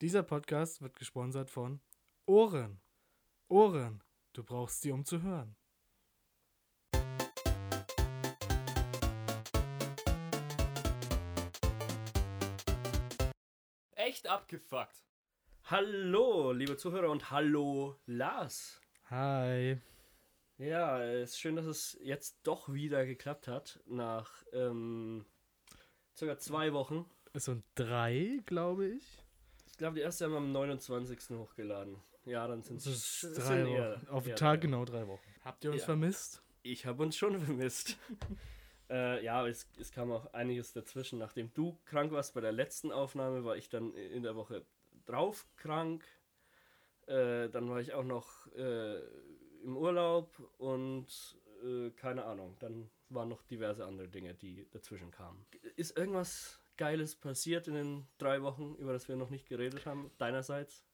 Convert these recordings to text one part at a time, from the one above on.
Dieser Podcast wird gesponsert von Ohren. Ohren, du brauchst sie, um zu hören. Echt abgefuckt. Hallo, liebe Zuhörer und hallo, Lars. Hi. Ja, es ist schön, dass es jetzt doch wieder geklappt hat. Nach ähm, circa zwei Wochen. Es sind drei, glaube ich. Ich glaube, die erste haben wir am 29. hochgeladen. Ja, dann sind Es drei sind eher- Wochen. Auf den Tag genau drei Wochen. Habt ihr uns Ja. vermisst? Ich habe uns schon vermisst. äh, ja, es, es kam auch einiges dazwischen. Nachdem du krank warst bei der letzten Aufnahme, war ich dann in der Woche drauf krank. Äh, dann war ich auch noch äh, im Urlaub und äh, keine Ahnung. Dann waren noch diverse andere Dinge, die dazwischen kamen. Ist irgendwas Geiles passiert in den drei Wochen, über das wir noch nicht geredet haben, deinerseits?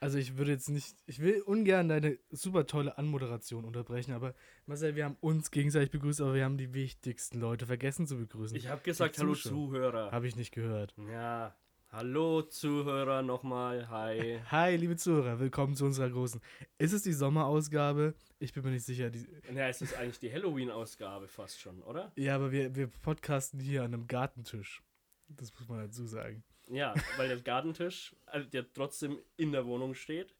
Also ich würde jetzt nicht, ich will ungern deine super tolle Anmoderation unterbrechen, aber Marcel, wir haben uns gegenseitig begrüßt, aber wir haben die wichtigsten Leute vergessen zu begrüßen. Ich habe gesagt, Die hallo. Zuhörer. Habe ich nicht gehört. Ja, hallo Zuhörer nochmal, hi. Hi, liebe Zuhörer, willkommen zu unserer großen. Ist es die Sommerausgabe? Ich bin mir nicht sicher. Die, Ja, es ist eigentlich die Halloween-Ausgabe fast schon, oder? ja, aber wir, wir podcasten hier an einem Gartentisch. Das muss man dazu sagen. Ja, weil der Gartentisch, also der trotzdem in der Wohnung steht,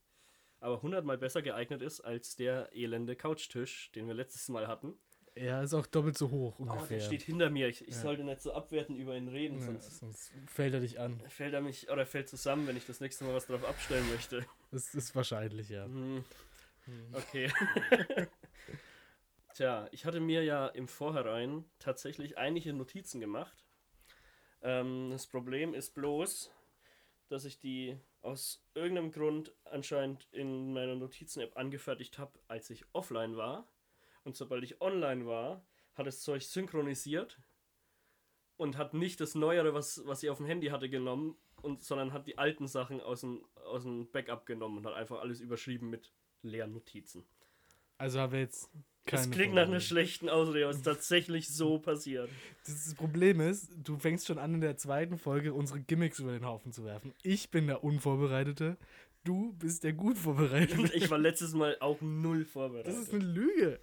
aber hundertmal besser geeignet ist als der elende Couchtisch, den wir letztes Mal hatten. Er ist auch doppelt so hoch Oh, der ungefähr. steht hinter mir. Ich, ich Ja. sollte nicht so abwerten über ihn reden, ja, sonst sonst fällt er dich an. fällt er mich oder fällt zusammen, wenn ich das nächste Mal was drauf abstellen möchte. Das ist wahrscheinlich, ja. Hm, Okay. Tja, ich hatte mir ja im Vorhinein tatsächlich einige Notizen gemacht. Ähm, das Problem ist bloß, dass ich die aus irgendeinem Grund anscheinend in meiner Notizen-App angefertigt habe, als ich offline war. Und sobald ich online war, hat es Zeug synchronisiert und hat nicht das Neuere, was, was ich auf dem Handy hatte, genommen, und, sondern hat die alten Sachen aus dem, aus dem Backup genommen und hat einfach alles überschrieben mit leeren Notizen. Also haben wir jetzt keine Das klingt nach einer schlechten Ausrede, aber es ist tatsächlich so passiert. Das, Problem ist, du fängst schon an in der zweiten Folge unsere Gimmicks über den Haufen zu werfen. Ich bin der Unvorbereitete, du bist der gut Vorbereitete. Ich war letztes Mal auch null vorbereitet. Das ist eine Lüge.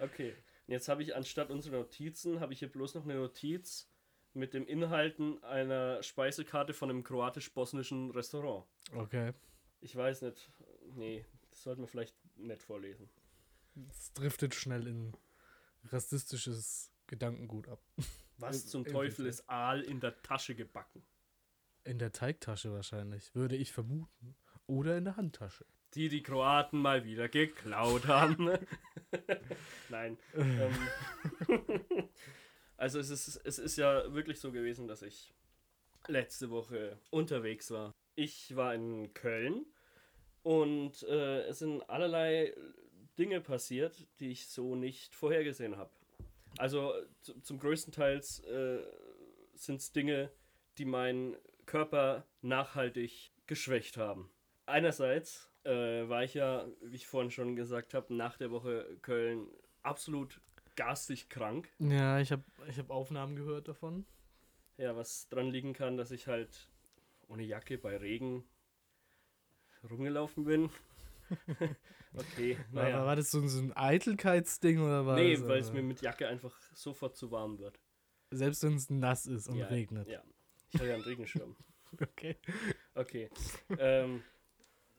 Okay, jetzt habe ich anstatt unserer Notizen, habe ich hier bloß noch eine Notiz mit dem Inhalten einer Speisekarte von einem kroatisch-bosnischen Restaurant. Okay. Ich weiß nicht, nee, das sollten wir vielleicht nicht vorlesen. Es driftet schnell in rassistisches Gedankengut ab. Was zum Teufel ist Aal in der Tasche gebacken? In der Teigtasche wahrscheinlich, würde ich vermuten. Oder in der Handtasche. Die die Kroaten mal wieder geklaut haben. Nein. Ähm, also es ist, es ist ja wirklich so gewesen, dass ich letzte Woche unterwegs war. Ich war in Köln und äh, es sind allerlei Dinge passiert, die ich so nicht vorhergesehen habe. Also zu, zum größten Teil äh, sind es Dinge, die meinen Körper nachhaltig geschwächt haben. Einerseits äh, war ich ja, wie ich vorhin schon gesagt habe, nach der Woche Köln absolut garstig krank. Ja, ich habe ich hab Aufnahmen gehört davon. Ja, was dran liegen kann, dass ich halt ohne Jacke bei Regen rumgelaufen bin. Okay, War, naja. war das so, so ein Eitelkeitsding oder war nee, weil es äh, mir mit Jacke einfach sofort zu warm wird. Selbst wenn es nass ist und ja, regnet. Ja, ich habe ja einen Regenschirm. Okay. Okay. ähm,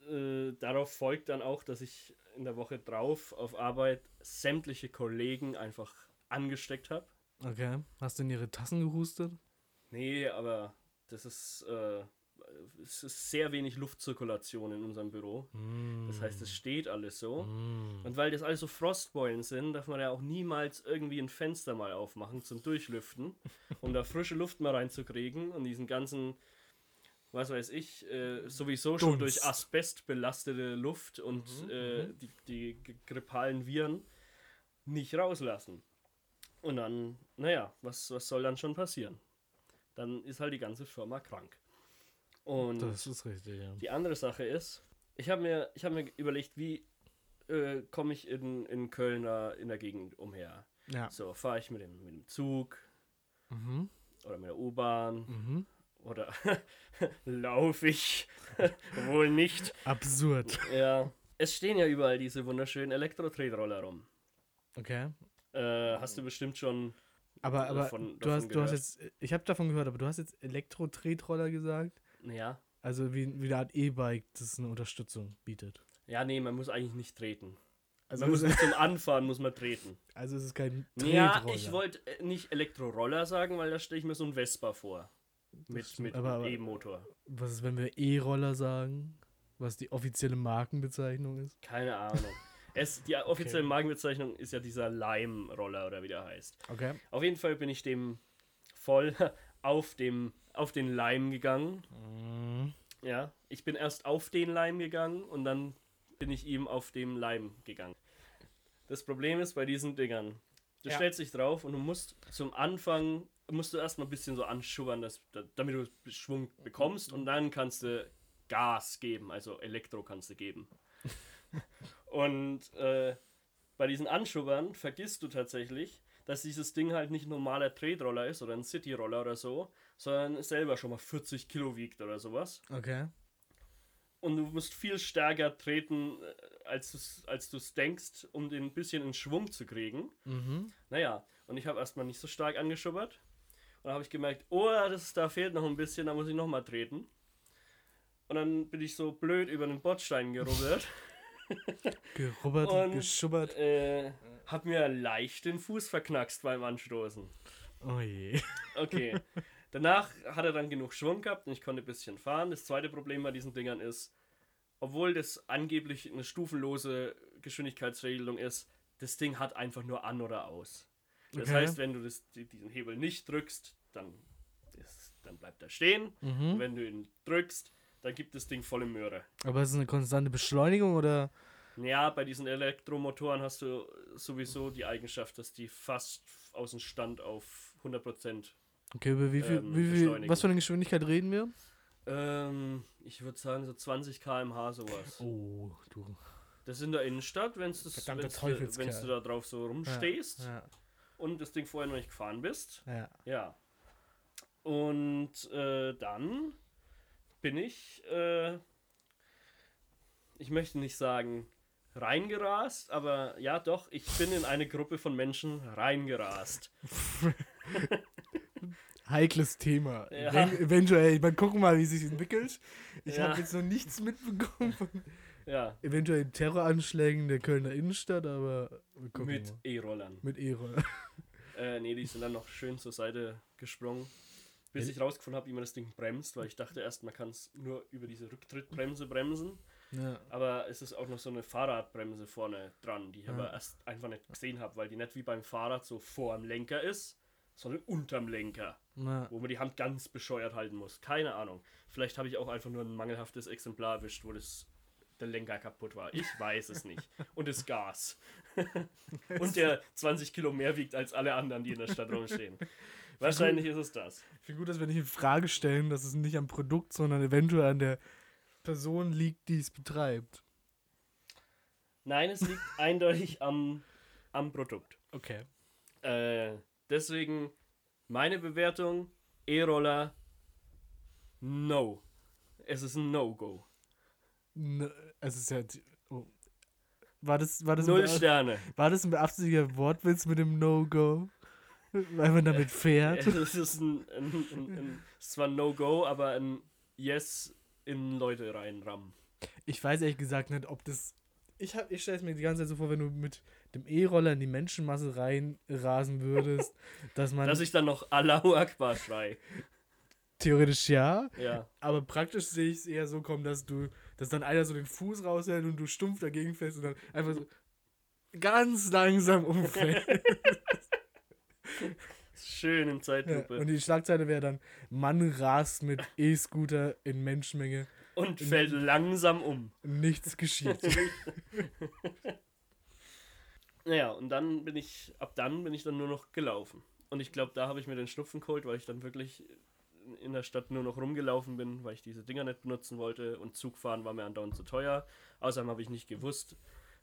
äh, darauf folgt dann auch, dass ich in der Woche drauf auf Arbeit sämtliche Kollegen einfach angesteckt habe. Okay. Hast du in ihre Tassen gehustet? Nee, aber das ist, äh, es ist sehr wenig Luftzirkulation in unserem Büro. Das heißt, es steht alles so. Mm. Und weil das alles so Frostbeulen sind, darf man ja auch niemals irgendwie ein Fenster mal aufmachen zum Durchlüften, um da frische Luft mal reinzukriegen und diesen ganzen, was weiß ich, äh, sowieso schon Dunst. durch Asbest belastete Luft und äh, die, die g- grippalen Viren nicht rauslassen. Und dann, naja, was, was soll dann schon passieren? Dann ist halt die ganze Firma krank. Und Das ist richtig, ja. die andere Sache ist, ich habe mir, ich hab mir überlegt, wie äh, komme ich in, in Köln da in der Gegend umher. Ja. So, fahre ich mit dem, mit dem Zug Mhm. oder mit der U-Bahn Mhm. oder laufe ich Wohl nicht. Absurd. Ja. Es stehen ja überall diese wunderschönen Elektro-Tretroller rum. Okay. Äh, hast du bestimmt schon. Aber, aber Davon- du, hast, du hast jetzt, ich habe davon gehört, aber du hast jetzt Elektro-Tretroller gesagt. Ja. Also wie, wie eine Art E-Bike, das eine Unterstützung bietet. Ja, nee, man muss eigentlich nicht treten. Also, Man muss nicht zum Anfahren muss man treten. also es ist kein Ja, Tretroller. ich wollte äh, nicht Elektroroller sagen, weil da stelle ich mir so ein Vespa vor. Mit, stimmt, mit E-Motor. Was ist, wenn wir E-Roller sagen? Was die offizielle Markenbezeichnung ist? Keine Ahnung. Es, die offizielle Markenbezeichnung ist ja dieser Lime-Roller oder wie der heißt. Okay. Auf jeden Fall bin ich dem voll auf, dem, auf den Leim gegangen. Mhm. Ja, ich bin erst auf den Leim gegangen und dann bin ich ihm auf dem Leim gegangen. Das Problem ist bei diesen Dingern, du Ja. stellst dich drauf und du musst zum Anfang, musst du erstmal ein bisschen so anschubbern, dass, da- damit du Schwung bekommst und dann kannst du Gas geben, also Elektro kannst du geben. und äh, bei diesen Anschubbern vergisst du tatsächlich, dass dieses Ding halt nicht ein normaler Tretroller ist oder ein Cityroller oder so, sondern selber schon mal 40 Kilo wiegt oder sowas. Okay. Und du musst viel stärker treten, äh, als du es als du's denkst, um den ein bisschen in Schwung zu kriegen. Mhm. Naja, und ich habe erstmal nicht so stark angeschubbert. Und dann habe ich gemerkt, oh, das, da fehlt noch ein bisschen, da muss ich nochmal treten. Und dann bin ich so blöd über den Bordstein gerubbelt. Gerubbert, Und- geschubbert. äh, hab mir leicht den Fuß verknackst beim Anstoßen. Oh je. Okay. Danach hat er dann genug Schwung gehabt und ich konnte ein bisschen fahren. Das zweite Problem bei diesen Dingern ist, obwohl das angeblich eine stufenlose Geschwindigkeitsregelung ist, das Ding hat einfach nur an oder aus. Das Okay. heißt, wenn du das, die- diesen Hebel nicht drückst, dann, ist, dann bleibt er stehen. Und Mhm. wenn du ihn drückst, dann gibt das Ding volle Möhre. Aber ist es eine konstante Beschleunigung oder? Ja, bei diesen Elektromotoren hast du sowieso die Eigenschaft, dass die fast aus dem Stand auf 100% Okay, über wie viel, Ähm, wie viel was für eine Geschwindigkeit reden wir? Ähm, ich würde sagen so 20 km/h sowas. Oh, du. Das ist in der Innenstadt, wenn du wenn's du- da drauf so rumstehst Ja. und das Ding vorher noch nicht gefahren bist. ja. Ja. Und äh, dann bin ich, äh, ich möchte nicht sagen reingerast, aber ja doch, ich bin in eine Gruppe von Menschen reingerast. Heikles Thema. Ja. Even eventuell, ich meine, gucken mal, wie sich entwickelt. Ich Ja. habe jetzt noch nichts mitbekommen von Ja, eventuellen Terroranschlägen der Kölner Innenstadt, aber wir gucken mit. E-Rollern. Mit E-Roller. Äh, nee, die sind dann noch schön zur Seite gesprungen. Bis Ja. ich rausgefunden habe, wie man das Ding bremst, weil ich dachte erst, man kann es nur über diese Rücktrittbremse bremsen. Ja. Aber es ist auch noch so eine Fahrradbremse vorne dran, die ich Ja. aber erst einfach nicht gesehen habe, weil die nicht wie beim Fahrrad so vor dem Lenker ist, sondern unterm Lenker, Na, wo man die Hand ganz bescheuert halten muss. Keine Ahnung. Vielleicht habe ich auch einfach nur ein mangelhaftes Exemplar erwischt, wo das, der Lenker kaputt war. Ich weiß es nicht. Und das Gas. Und der 20 Kilo mehr wiegt als alle anderen, die in der Stadt rumstehen. Wahrscheinlich ist es das. ich finde gut, dass wir nicht in Frage stellen, dass es nicht am Produkt, sondern eventuell an der Person liegt, die es betreibt. Nein, es liegt eindeutig am, am Produkt. Okay. Äh, deswegen meine Bewertung: E-Roller, no. Es ist ein No-Go. Es ist ja. Oh. War das, war, das Null Sterne. war das ein beabsichtigter Wortwitz mit dem No-Go? Weil man damit fährt? Es ist ein, ein, ein, ein es ist zwar ein No-Go, aber ein Yes in Leute reinrammen. Ich weiß ehrlich gesagt nicht, ob das. Ich, hab- ich stelle es mir die ganze Zeit so vor, wenn du mit dem E-Roller in die Menschenmasse reinrasen würdest, dass man Dass ich dann noch Allahu Akbar schrei. theoretisch ja, Ja. aber praktisch sehe ich es eher so kommen, dass du, dass dann einer so den Fuß raushält und du stumpf dagegen fällst und dann einfach so ganz langsam umfällt. Schön in ja. Zeitlupe. Und die Schlagzeile wäre dann: Mann rast mit E-Scooter in Menschenmenge, Und fällt langsam um. nichts geschieht. Naja, und dann bin ich, ab dann bin ich dann nur noch gelaufen. Und ich glaube, da habe ich mir den Schnupfen geholt, weil ich dann wirklich in der Stadt nur noch rumgelaufen bin, weil ich diese Dinger nicht benutzen wollte und Zugfahren war mir andauernd zu teuer. Außerdem habe ich nicht gewusst,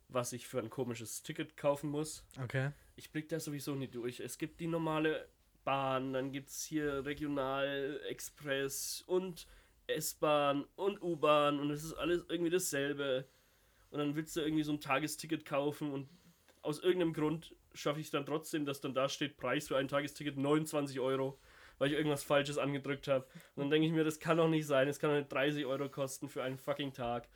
was ich für ein komisches Ticket kaufen muss. Okay. Ich blick da sowieso nicht durch. Es gibt die normale Bahn, dann gibt es hier Regional, Express und S-Bahn und U-Bahn und es ist alles irgendwie dasselbe. Und dann willst du irgendwie so ein Tagesticket kaufen und aus irgendeinem Grund schaffe ich es dann trotzdem, dass dann da steht, Preis für ein Tagesticket 29 Euro, weil ich irgendwas Falsches angedrückt habe. Und dann denke ich mir, das kann doch nicht sein, es kann doch nicht 30 Euro kosten für einen fucking Tag.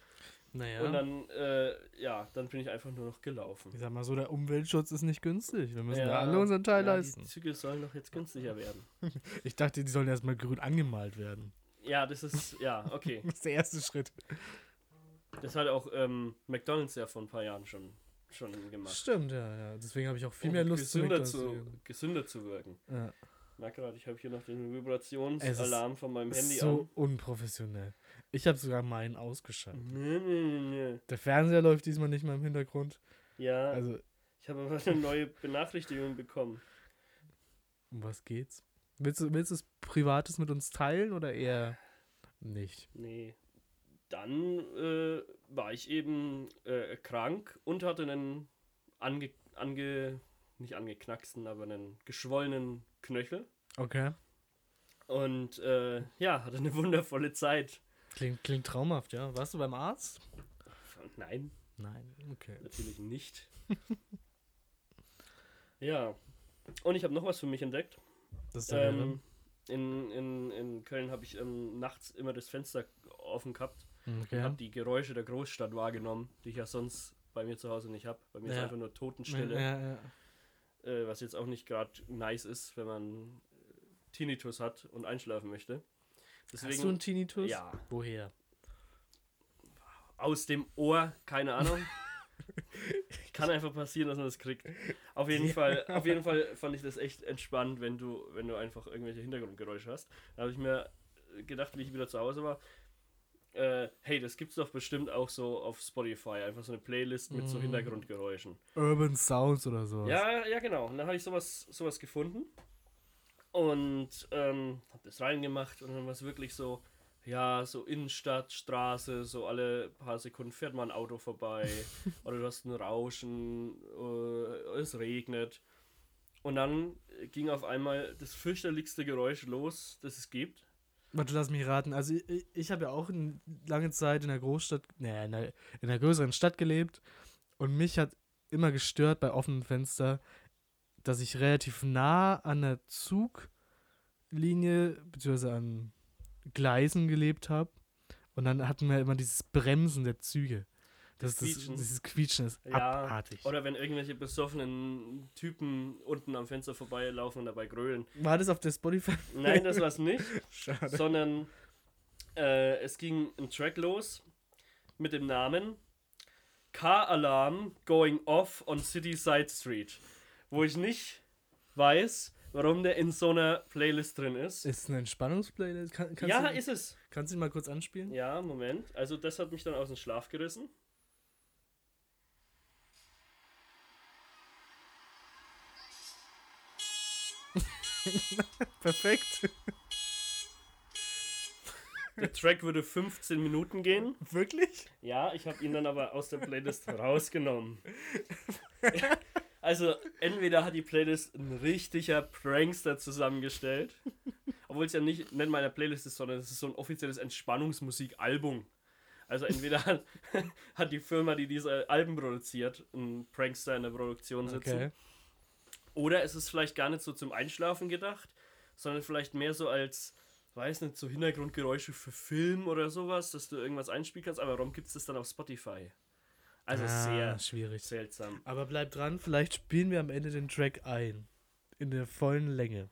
Naja. Und dann, äh, ja, dann bin ich einfach nur noch gelaufen. ich sag mal so, der Umweltschutz ist nicht günstig. Wir müssen ja, da alle unseren Teil ja, leisten. Die Züge sollen doch jetzt günstiger werden. Ich dachte, die sollen erstmal grün angemalt werden. Ja, das ist, ja, okay. Das ist der erste Schritt. Das hat auch ähm, McDonalds ja vor ein paar Jahren schon, schon gemacht. Stimmt, ja, ja. Deswegen habe ich auch viel Um mehr Lust zu gesünder zu zu, gesünder zu wirken. Ja. Na gerade, ich habe hier noch den Vibrationsalarm von meinem Handy so unprofessionell. Ich habe sogar meinen ausgeschaltet. an. Nee, nee, nee, nee. Der Fernseher läuft diesmal nicht mal im Hintergrund. Ja, Also, ich habe aber eine neue Benachrichtigung bekommen. um was geht's? Willst du, willst du es Privates mit uns teilen oder eher nicht? Nee. Dann äh, war ich eben äh, krank und hatte einen ange, ange, nicht angeknacksten, aber einen geschwollenen Knöchel. Okay. Und äh, ja, hatte eine wundervolle Zeit. Klingt, klingt traumhaft, ja. Warst du beim Arzt? Nein, Nein, okay. natürlich nicht. ja. Und ich habe noch was für mich entdeckt. Das ist der Ähm, in, in, in Köln habe ich ähm, nachts immer das Fenster offen gehabt und okay. habe die Geräusche der Großstadt wahrgenommen, die ich ja sonst bei mir zu Hause nicht habe. Bei mir ist Ja. einfach nur Totenstille, Ja, ja. äh, was jetzt auch nicht gerade nice ist, wenn man äh, Tinnitus hat und einschlafen möchte. Hast du einen Tinnitus? Ja. Woher? aus dem Ohr, keine Ahnung. Kann einfach passieren, dass man das kriegt. Auf jeden Ja. Fall, auf jeden Fall fand ich das echt entspannt, wenn du, wenn du einfach irgendwelche Hintergrundgeräusche hast. Da habe ich mir gedacht, wie ich wieder zu Hause war, äh, hey, das gibt's doch bestimmt auch so auf Spotify, einfach so eine Playlist mit so Mhm. Hintergrundgeräuschen. Urban Sounds oder so. Ja, ja, genau. Und dann habe ich sowas, sowas gefunden und ähm, habe das reingemacht und dann war es wirklich so, ja, so Innenstadt, Straße, so alle paar Sekunden fährt mal ein Auto vorbei oder du hast ein Rauschen, äh, es regnet. Und dann ging auf einmal das fürchterlichste Geräusch los, das es gibt. Warte, lass mich raten. Also ich, ich, habe ja auch eine lange Zeit in der Großstadt, nee, in der, in der größeren Stadt gelebt und mich hat immer gestört bei offenem Fenster, dass ich relativ nah an der Zuglinie bzw. an Gleisen gelebt habe und dann hatten wir immer dieses Bremsen der Züge. Das, das, Quietschen. dieses Quietschen ist Ja, abartig. Oder wenn irgendwelche besoffenen Typen unten am Fenster vorbeilaufen und dabei grölen. War das auf der Spotify? Nein, das war's nicht. Schade. sondern äh, es ging ein Track los mit dem Namen Car Alarm Going Off on City Side Street, wo ich nicht weiß, warum der in so einer Playlist drin ist. Ist eine Entspannungsplaylist? Kann, ja, du, ist es. Kannst du ihn mal kurz anspielen? Ja, Moment. Also das hat mich dann aus dem Schlaf gerissen. Perfekt. Der Track würde 15 Minuten gehen. Wirklich? Ja, ich habe ihn dann aber aus der Playlist rausgenommen. Also, entweder hat die Playlist ein richtiger Prankster zusammengestellt, obwohl es ja nicht nicht meiner Playlist ist, sondern es ist so ein offizielles Entspannungsmusikalbum. Also entweder hat, hat die Firma, die diese Alben produziert, einen Prankster in der Produktion sitzen. Okay. Oder ist es vielleicht gar nicht so zum Einschlafen gedacht, sondern vielleicht mehr so als, weiß nicht, so Hintergrundgeräusche für Film oder sowas, dass du irgendwas einspielen kannst. Aber warum gibt es das dann auf Spotify? Also ah, sehr schwierig. seltsam. Aber bleib dran, vielleicht spielen wir am Ende den Track ein. In der vollen Länge.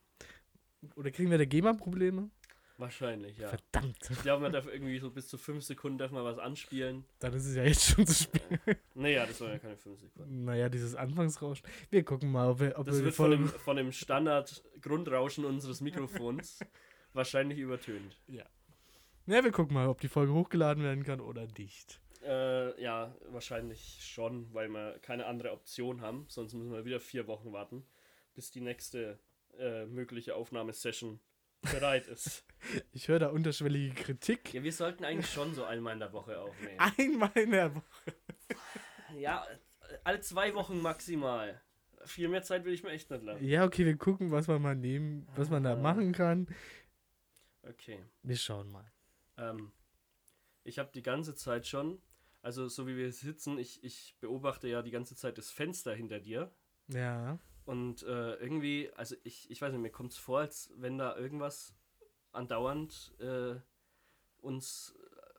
Oder kriegen wir da GEMA-Probleme? Wahrscheinlich, ja. Verdammt. Ich glaube, man darf irgendwie so bis zu 5 Sekunden darf man was anspielen. Dann ist es ja jetzt schon zu spät. Naja, das waren ja keine 5 Sekunden. Naja, dieses Anfangsrauschen. Wir gucken mal, ob wir, ob Das wir wird von dem, von dem Standard-Grundrauschen unseres Mikrofons wahrscheinlich übertönt. Ja, wir gucken mal, ob die Folge hochgeladen werden kann oder nicht. Äh, ja, wahrscheinlich schon, weil wir keine andere Option haben. Sonst müssen wir wieder vier Wochen warten, bis die nächste äh, mögliche Aufnahmesession bereit ist. Ich höre da unterschwellige Kritik. ja, wir sollten eigentlich schon so einmal in der Woche aufnehmen. Einmal in der Woche. Ja, alle zwei Wochen maximal. Viel mehr Zeit will ich mir echt nicht lassen. Ja, okay, wir gucken, was wir mal nehmen, was man da Ah. machen kann. Okay. Wir schauen mal. Ähm, ich habe die ganze Zeit schon, also so wie wir sitzen, ich, ich beobachte ja die ganze Zeit das Fenster hinter dir. Ja. Und äh, irgendwie, also ich, ich weiß nicht, mir kommt es vor, als wenn da irgendwas andauernd äh, uns,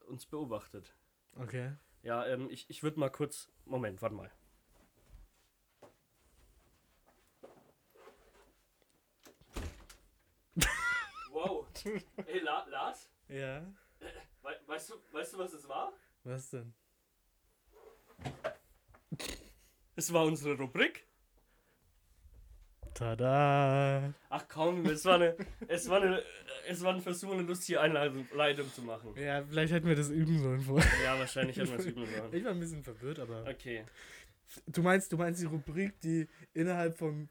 uns beobachtet. Okay. Ja, ähm, ich, ich würde mal kurz. Moment, warte mal. wow. Hey, La Lars? Ja. We weißt, du, weißt du, was es war? Was denn? Es war unsere Rubrik. Tada! Ach komm, es war eine, es war eine, es war ein Versuch, eine lustige Einleitung Leitung zu machen. Ja, vielleicht hätten wir das üben sollen vorher. Ja, wahrscheinlich hätten wir es üben sollen. Ich war ein bisschen verwirrt, aber. Okay, Du meinst, du meinst die Rubrik, die innerhalb vom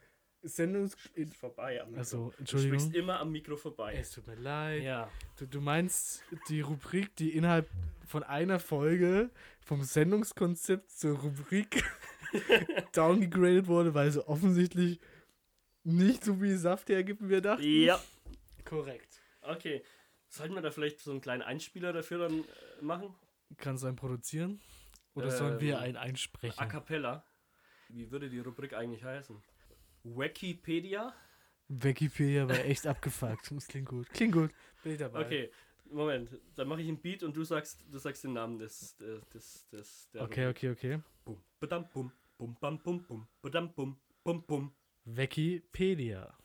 Sendungs. ist vorbei am Mikro. Also, Du Entschuldigung. sprichst immer am Mikro vorbei. Es tut mir leid. Ja. Du, du meinst die Rubrik, die innerhalb von einer Folge vom Sendungskonzept zur Rubrik downgegradet wurde, weil sie offensichtlich nicht so viel Saft hergibt, wie wir dachten? Ja. Korrekt. Okay. Sollten wir da vielleicht so einen kleinen Einspieler dafür dann äh, machen? Kannst du einen produzieren? Oder sollen wir Ähm, einen einsprechen? A cappella. Wie würde die Rubrik eigentlich heißen? Wikipedia? Wikipedia war echt abgefuckt. Das klingt gut. Klingt gut. Bin ich dabei. Okay, Moment. Dann mache ich einen Beat und du sagst, du sagst den Namen des, des, des, des der Okay, okay, okay. Bum, badam, bum, bum, bam, bum, bum, badam, bum, bum, bum. Wikipedia.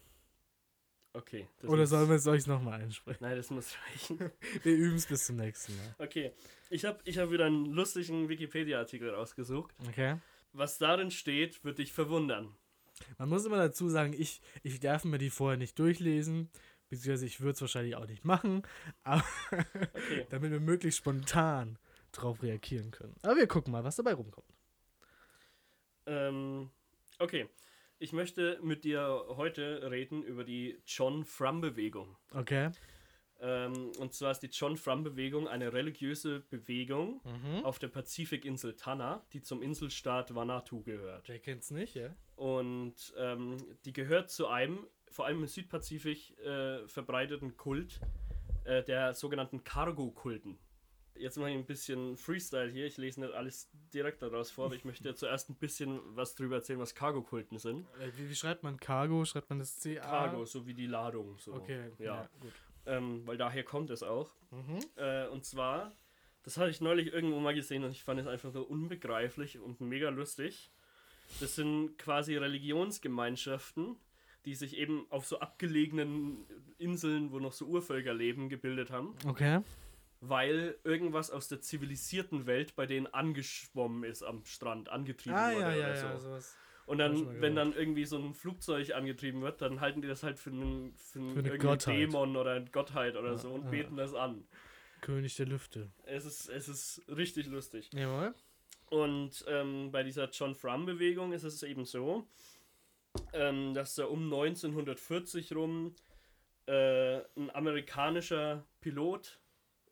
Okay. Oder sollen wir es euch nochmal einsprechen? Nein, das muss reichen. Wir üben es bis zum nächsten Mal. Okay, ich habe ich hab wieder einen lustigen Wikipedia-Artikel rausgesucht. Okay. Was darin steht, wird dich verwundern. Man muss immer dazu sagen, ich, ich darf mir die vorher nicht durchlesen, beziehungsweise ich würde es wahrscheinlich auch nicht machen, aber Okay. damit wir möglichst spontan drauf reagieren können. Aber wir gucken mal, was dabei rumkommt. Ähm, okay. Ich möchte mit dir heute reden über die John Frum-Bewegung. Okay. Ähm, und zwar ist die John Frum-Bewegung eine religiöse Bewegung Mhm. auf der Pazifikinsel Tanna, die zum Inselstaat Vanuatu gehört. Wer kennt's nicht, ja? Und ähm, die gehört zu einem, vor allem im Südpazifik, äh, verbreiteten Kult äh, der sogenannten Cargo-Kulten. Jetzt mache ich ein bisschen Freestyle hier. Ich lese nicht alles direkt daraus vor, aber ich möchte zuerst ein bisschen was drüber erzählen, was Cargo-Kulten sind. Äh, Wie, wie schreibt man Cargo? Schreibt man das C-A? Cargo, so wie die Ladung. So. Okay, ja. gut. Ähm, weil daher kommt es auch. Mhm. Äh, und zwar, das hatte ich neulich irgendwo mal gesehen und ich fand es einfach so unbegreiflich und mega lustig. Das sind quasi Religionsgemeinschaften, die sich eben auf so abgelegenen Inseln, wo noch so Urvölker leben, gebildet haben, Okay. weil irgendwas aus der zivilisierten Welt bei denen angeschwommen ist am Strand, angetrieben Ah, wurde ja, ja, oder ja, so. sowas. Und dann, wenn dann irgendwie so ein Flugzeug angetrieben wird, dann halten die das halt für einen, für einen Für eine. Dämon oder eine Gottheit oder Ja, so und ja. beten das an. König der Lüfte. Es ist, es ist richtig lustig. Jawohl. Und ähm, bei dieser John Frum-Bewegung ist es eben so, ähm, dass da um 1940 rum äh, ein amerikanischer Pilot,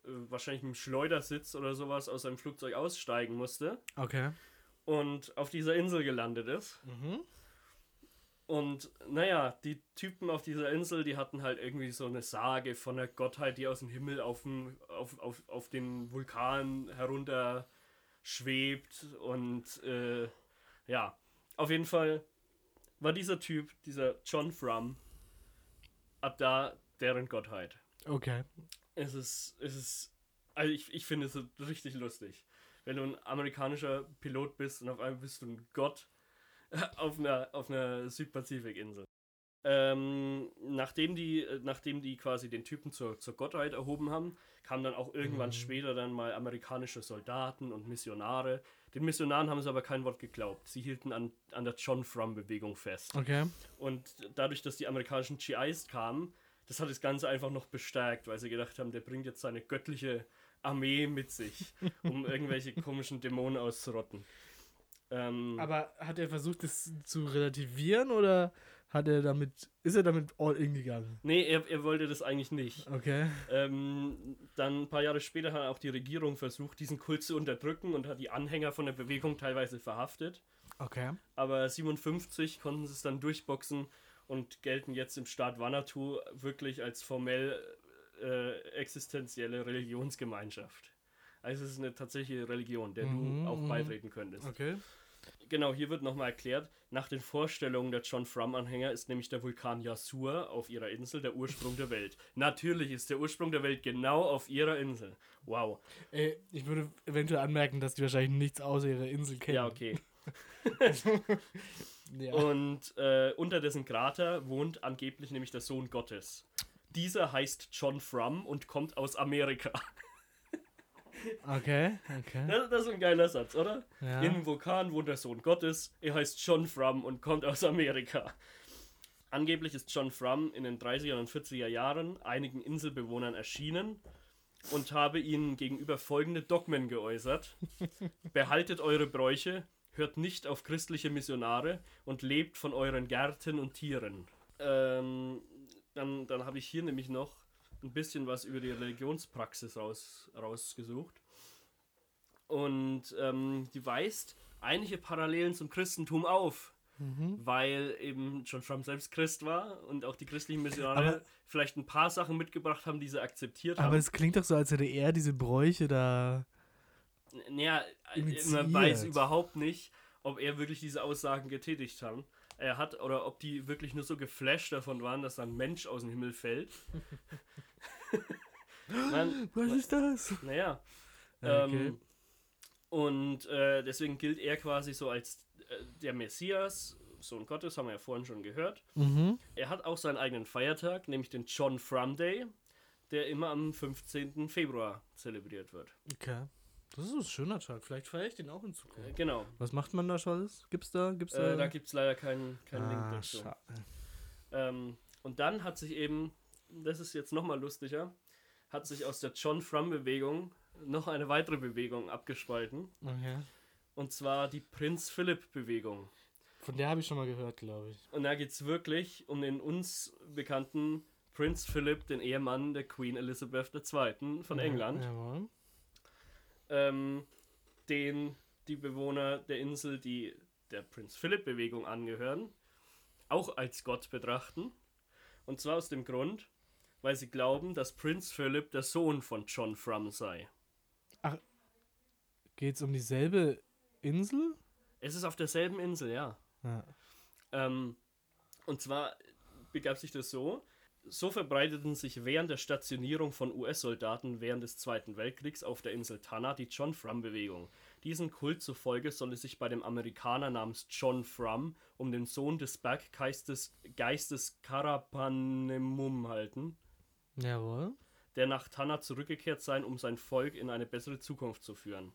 äh, wahrscheinlich mit einem Schleudersitz oder sowas, aus seinem Flugzeug aussteigen musste Okay. und auf dieser Insel gelandet ist. Mhm. Und naja, die Typen auf dieser Insel, die hatten halt irgendwie so eine Sage von der Gottheit, die aus dem Himmel auf, den- auf, auf, auf den Vulkan herunter schwebt. Und äh, ja, auf jeden Fall war dieser Typ, dieser John Frum, ab da deren Gottheit. Okay. Es ist, es ist, also ich, ich finde es richtig lustig. Wenn du ein amerikanischer Pilot bist und auf einmal bist du ein Gott auf einer, auf einer Südpazifikinsel. Ähm, nachdem, die, äh, nachdem die quasi den Typen zur, zur Gottheit erhoben haben, kamen dann auch irgendwann Mhm. später dann mal amerikanische Soldaten und Missionare. Den Missionaren haben sie aber kein Wort geglaubt. Sie hielten an, an der John Frum-Bewegung fest. Okay. Und dadurch, dass die amerikanischen GIs kamen, das hat das Ganze einfach noch bestärkt, weil sie gedacht haben, der bringt jetzt seine göttliche Armee mit sich, um irgendwelche komischen Dämonen auszurotten. Ähm, Aber hat er versucht, das zu relativieren oder hat er damit, ist er damit all in gegangen? nee, er, er wollte das eigentlich nicht. Okay. Ähm, dann ein paar Jahre später hat auch die Regierung versucht, diesen Kult zu unterdrücken und hat die Anhänger von der Bewegung teilweise verhaftet. Okay. Aber 57 konnten sie es dann durchboxen und gelten jetzt im Staat Vanuatu wirklich als formell äh, existenzielle Religionsgemeinschaft. Also es ist eine tatsächliche Religion, der Mhm, du auch mhm. beitreten könntest. Okay. Genau, hier wird nochmal erklärt, nach den Vorstellungen der John Frum-Anhänger ist nämlich der Vulkan Yasur auf ihrer Insel der Ursprung der Welt. Natürlich ist der Ursprung der Welt genau auf ihrer Insel. Wow. Äh, ich würde eventuell anmerken, dass die wahrscheinlich nichts außer ihrer Insel kennen. Ja, okay. Ja. Und äh, unter dessen Krater wohnt angeblich nämlich der Sohn Gottes. Dieser heißt John Frum und kommt aus Amerika. Okay, okay. Das, das ist ein geiler Satz, oder? Ja. Im Vulkan wohnt der Sohn Gottes. Er heißt John Frum und kommt aus Amerika. Angeblich ist John Frum in den 30er und 40er Jahren einigen Inselbewohnern erschienen und habe ihnen gegenüber folgende Dogmen geäußert. Behaltet eure Bräuche, hört nicht auf christliche Missionare und lebt von euren Gärten und Tieren. Ähm, dann dann habe ich hier nämlich noch ein bisschen was über die Religionspraxis raus, rausgesucht. Und ähm, die weist einige Parallelen zum Christentum auf, Mhm. weil eben John Trump selbst Christ war und auch die christlichen Missionare Aber- vielleicht ein paar Sachen mitgebracht haben, die sie akzeptiert Aber haben. es klingt doch so, als hätte er diese Bräuche da. Naja, Initiiert. man weiß überhaupt nicht, ob er wirklich diese Aussagen getätigt hat. Er hat oder ob die wirklich nur so geflasht davon waren, dass da ein Mensch aus dem Himmel fällt. man, Was ist das? naja. Ja, okay. Ähm, und äh, deswegen gilt er quasi so als äh, der Messias, Sohn Gottes, haben wir ja vorhin schon gehört. Mhm. Er hat auch seinen eigenen Feiertag, nämlich den John Frum Day, der immer am 15. Februar zelebriert wird. Okay. Das ist ein schöner Tag. Vielleicht feiere ich den auch in Äh, Zukunft. genau. Was macht man da schon alles? Gibt's da? Gibt's Äh, da gibt es leider keinen keinen Link ah, dazu. schade. Ähm, und dann hat sich eben, das ist jetzt nochmal lustiger, hat sich aus der John Frum-Bewegung noch eine weitere Bewegung abgespalten. Okay. Und zwar die Prinz Philipp-Bewegung. Von der habe ich schon mal gehört, glaube ich. Und da geht es wirklich um den uns bekannten Prinz Philipp, den Ehemann der Queen Elizabeth II. von England, Jawohl. ähm, den die Bewohner der Insel, die der Prinz Philipp-Bewegung angehören, auch als Gott betrachten. Und zwar aus dem Grund, weil sie glauben, dass Prinz Philipp der Sohn von John Frum sei. Geht's um dieselbe Insel? Es ist auf derselben Insel, ja. Ja. Ähm, und zwar begab sich das so, so verbreiteten sich während der Stationierung von US-Soldaten während des Zweiten Weltkriegs auf der Insel Tanna die John Frum-Bewegung. Diesen Kult zufolge soll es sich bei dem Amerikaner namens John Frum um den Sohn des Berggeistes Geistes Karapanemum halten, Jawohl. der nach Tanna zurückgekehrt sein, um sein Volk in eine bessere Zukunft zu führen.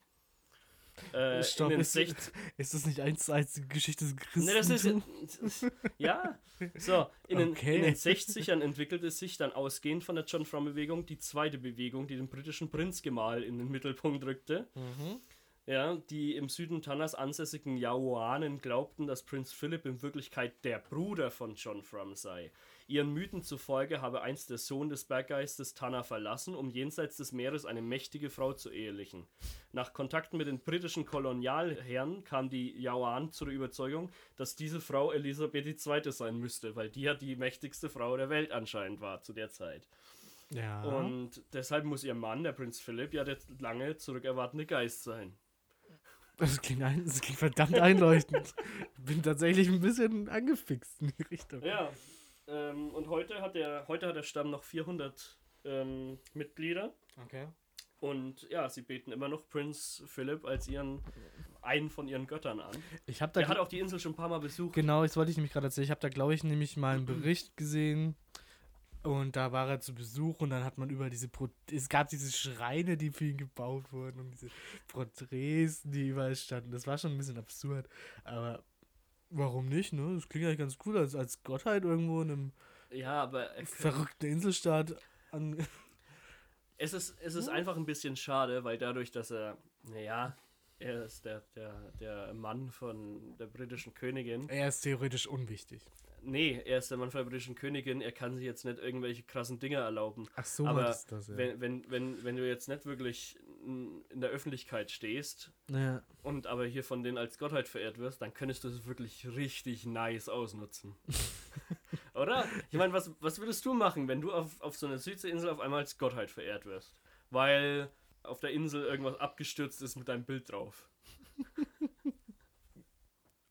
Äh, Stopp, den ist, 60 ist das nicht eins zu eins die Geschichte des Christentums? Ne, das ist ja. So, in den, Okay. in den 60ern entwickelte sich dann ausgehend von der John Frum Bewegung die zweite Bewegung, die den britischen Prinzgemahl in den Mittelpunkt rückte. Mhm. Ja, die im Süden Tannas ansässigen Yaoanen glaubten, dass Prinz Philipp in Wirklichkeit der Bruder von John Frum sei. Ihren Mythen zufolge habe einst der Sohn des Berggeistes Tanna verlassen, um jenseits des Meeres eine mächtige Frau zu ehelichen. Nach Kontakten mit den britischen Kolonialherren kam die Yaoan zur Überzeugung, dass diese Frau Elisabeth II. sein müsste, weil die ja die mächtigste Frau der Welt anscheinend war zu der Zeit. Ja. Und deshalb muss ihr Mann, der Prinz Philipp, ja der lange zurückerwartende Geist sein. das, klingt ein, das klingt verdammt einleuchtend. Bin tatsächlich ein bisschen angefixt in die Richtung. Ja, ähm, und heute hat, der, heute hat der Stamm noch 400 ähm, Mitglieder. Okay. Und ja, sie beten immer noch Prinz Philipp als ihren einen von ihren Göttern an. Ich habe da Der hat auch die Insel schon ein paar Mal besucht. Genau, das wollte ich nämlich gerade erzählen. Ich habe da, glaube ich, nämlich mal einen Bericht gesehen. Und da war er zu Besuch und dann hat man über diese Pro es gab diese Schreine, die für ihn gebaut wurden und diese Porträts, die überall standen. Das war schon ein bisschen absurd. Aber warum nicht, ne? Das klingt eigentlich ganz cool, als, als Gottheit irgendwo in einem Ja, aber er, verrückten Inselstaat an. es ist, es ist einfach ein bisschen schade, weil dadurch, dass er, naja, er ist der, der, der Mann von der britischen Königin. Er ist theoretisch unwichtig. Nee, er ist der Mann von der britischen Königin, er kann sich jetzt nicht irgendwelche krassen Dinge erlauben. Ach so, Aber das das, ja. Wenn, wenn, wenn, wenn du jetzt nicht wirklich in der Öffentlichkeit stehst ja. und aber hier von denen als Gottheit verehrt wirst, dann könntest du es wirklich richtig nice ausnutzen. Oder? Ich meine, was, was würdest du machen, wenn du auf, auf so einer Südseeinsel auf einmal als Gottheit verehrt wirst? Weil auf der Insel irgendwas abgestürzt ist mit deinem Bild drauf.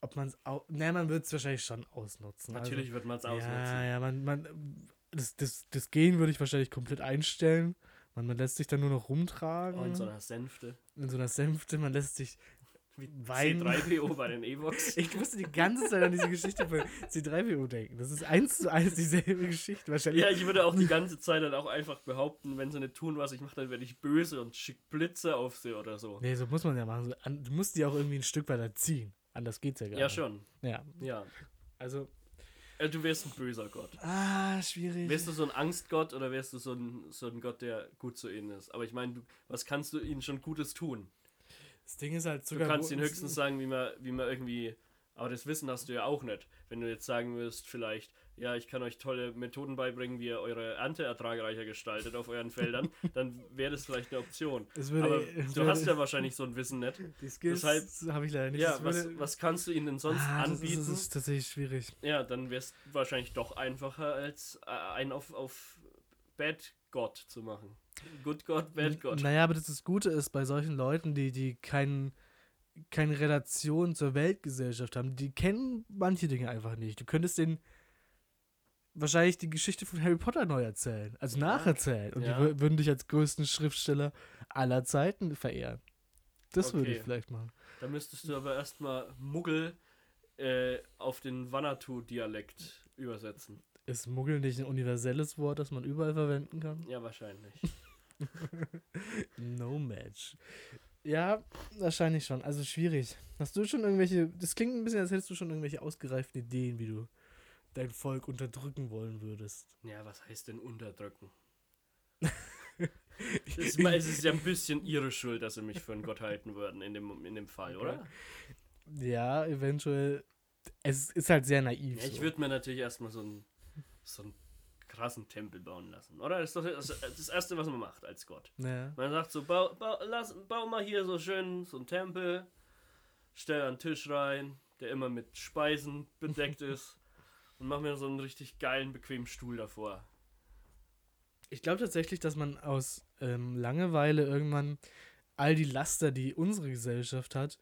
Ob man es auch. Ne, man wird es wahrscheinlich schon ausnutzen. Natürlich wird man es also, ausnutzen. Ja, ja, man, man. Das, das, das Gehen würde ich wahrscheinlich komplett einstellen. Man, man lässt sich dann nur noch rumtragen. Oh, in so einer Sänfte. In so einer Sänfte, man lässt sich wie Wein. C3PO bei den Evox. Ich musste die ganze Zeit an diese Geschichte von C3PO denken. Das ist eins zu eins dieselbe Geschichte wahrscheinlich. Ja, ich würde auch die ganze Zeit dann auch einfach behaupten, wenn sie nicht tun, was ich mache, dann werde ich böse und schick Blitze auf sie oder so. Nee, so muss man ja machen. Du musst die auch irgendwie ein Stück weiter ziehen. Anders geht's ja gar ja, nicht. Ja, schon. Ja. Ja. Also. Äh, du wärst ein böser Gott. Ah, schwierig. Wärst du so ein Angstgott oder wärst du so ein, so ein Gott, der gut zu ihnen ist? Aber ich meine, was kannst du ihnen schon Gutes tun? Das Ding ist halt sogar. Du kannst ihnen höchstens sagen, wie man, wie man irgendwie. Aber das Wissen hast du ja auch nicht. Wenn du jetzt sagen wirst, vielleicht, ja, ich kann euch tolle Methoden beibringen, wie ihr eure Ernte ertragreicher gestaltet auf euren Feldern, dann wäre das vielleicht eine Option. Würde, Aber du würde, hast ja wahrscheinlich so ein Wissen nicht. Die Skills Deshalb habe ich leider nicht. Ja, was, was kannst du ihnen denn sonst ah, anbieten? Das ist, das ist, tatsächlich schwierig. Ja, dann wäre es wahrscheinlich doch einfacher, als äh, einen auf, auf Bad Gott zu machen. Good God, Bad God. Naja, aber das, das Gute ist bei solchen Leuten, die, die keinen keine Relation zur Weltgesellschaft haben. Die kennen manche Dinge einfach nicht. Du könntest denen wahrscheinlich die Geschichte von Harry Potter neu erzählen, also ja. nacherzählen. Und ja. die würden dich als größten Schriftsteller aller Zeiten verehren. Das okay. würde ich vielleicht machen. Da müsstest du aber erstmal Muggel äh, auf den Vanatu-Dialekt übersetzen. Ist Muggel nicht ein universelles Wort, das man überall verwenden kann? Ja, wahrscheinlich. no match. Ja, wahrscheinlich schon. Also schwierig. Hast du schon irgendwelche. Das klingt ein bisschen, als hättest du schon irgendwelche ausgereiften Ideen, wie du dein Volk unterdrücken wollen würdest. Ja, was heißt denn unterdrücken? es, ist, es ist ja ein bisschen ihre Schuld, dass sie mich für einen Gott halten würden in dem, in dem Fall, okay. oder? Ja, eventuell. Es ist halt sehr naiv. Ja, ich würde mir natürlich erstmal so ein, so ein krassen Tempel bauen lassen, oder? Das ist doch das, das Erste, was man macht als Gott. Ja. Man sagt so, bau, bau, lass, bau mal hier so schön so einen Tempel, stell einen Tisch rein, der immer mit Speisen bedeckt ist und mach mir so einen richtig geilen, bequemen Stuhl davor. Ich glaube tatsächlich, dass man aus ähm, Langeweile irgendwann all die Laster, die unsere Gesellschaft hat,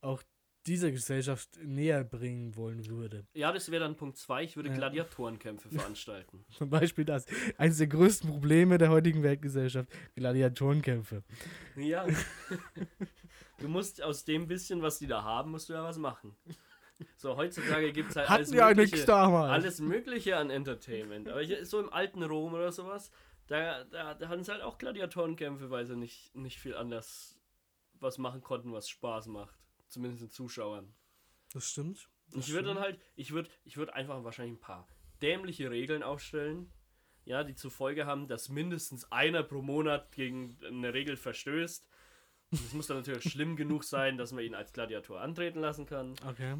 auch dieser Gesellschaft näher bringen wollen würde. Ja, das wäre dann Punkt 2. Ich würde ja. Gladiatorenkämpfe veranstalten. Zum Beispiel das. Eines der größten Probleme der heutigen Weltgesellschaft: Gladiatorenkämpfe. Ja. du musst aus dem bisschen, was die da haben, musst du ja was machen. So, heutzutage gibt es halt alles mögliche, alles mögliche an Entertainment. Aber ich, so im alten Rom oder sowas, da, da, da hatten sie halt auch Gladiatorenkämpfe, weil sie nicht, nicht viel anders was machen konnten, was Spaß macht. Zumindest den Zuschauern. Das stimmt. Das ich würde dann halt, ich würde ich würd einfach wahrscheinlich ein paar dämliche Regeln aufstellen, ja, die zur Folge haben, dass mindestens einer pro Monat gegen eine Regel verstößt. Das muss dann natürlich schlimm genug sein, dass man ihn als Gladiator antreten lassen kann. Okay.